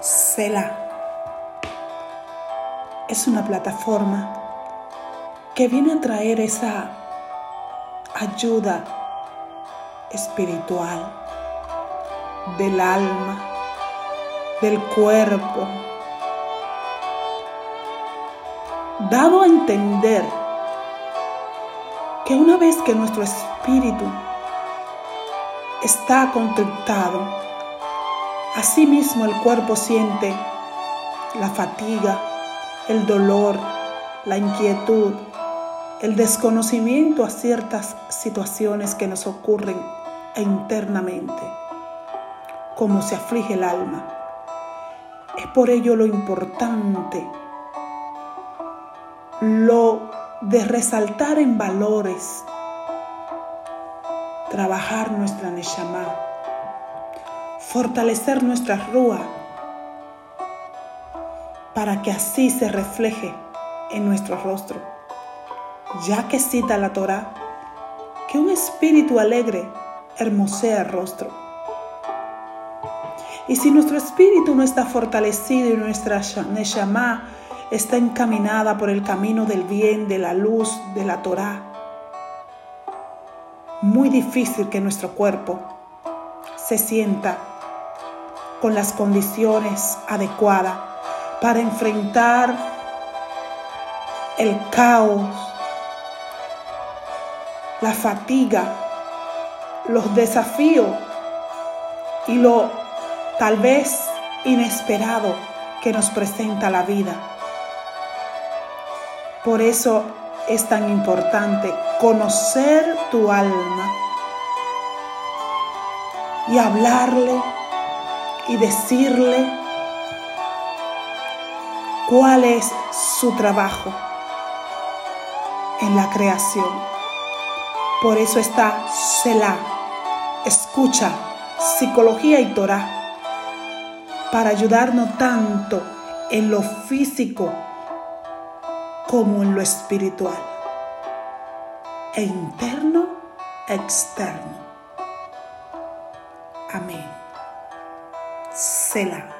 Sela es una plataforma que viene a traer esa ayuda espiritual del alma, del cuerpo, dado a entender que una vez que nuestro espíritu está contactado Asimismo el cuerpo siente la fatiga, el dolor, la inquietud, el desconocimiento a ciertas situaciones que nos ocurren internamente, como se aflige el alma. Es por ello lo importante, lo de resaltar en valores, trabajar nuestra Neshama fortalecer nuestra rúa para que así se refleje en nuestro rostro, ya que cita la Torah que un espíritu alegre hermosea el rostro. Y si nuestro espíritu no está fortalecido y nuestra Neshama está encaminada por el camino del bien, de la luz, de la Torah, muy difícil que nuestro cuerpo se sienta con las condiciones adecuadas para enfrentar el caos, la fatiga, los desafíos y lo tal vez inesperado que nos presenta la vida. Por eso es tan importante conocer tu alma y hablarle y decirle cuál es su trabajo en la creación. Por eso está Selah, escucha, psicología y Torah, para ayudarnos tanto en lo físico como en lo espiritual, e interno, externo. Amén. Selah.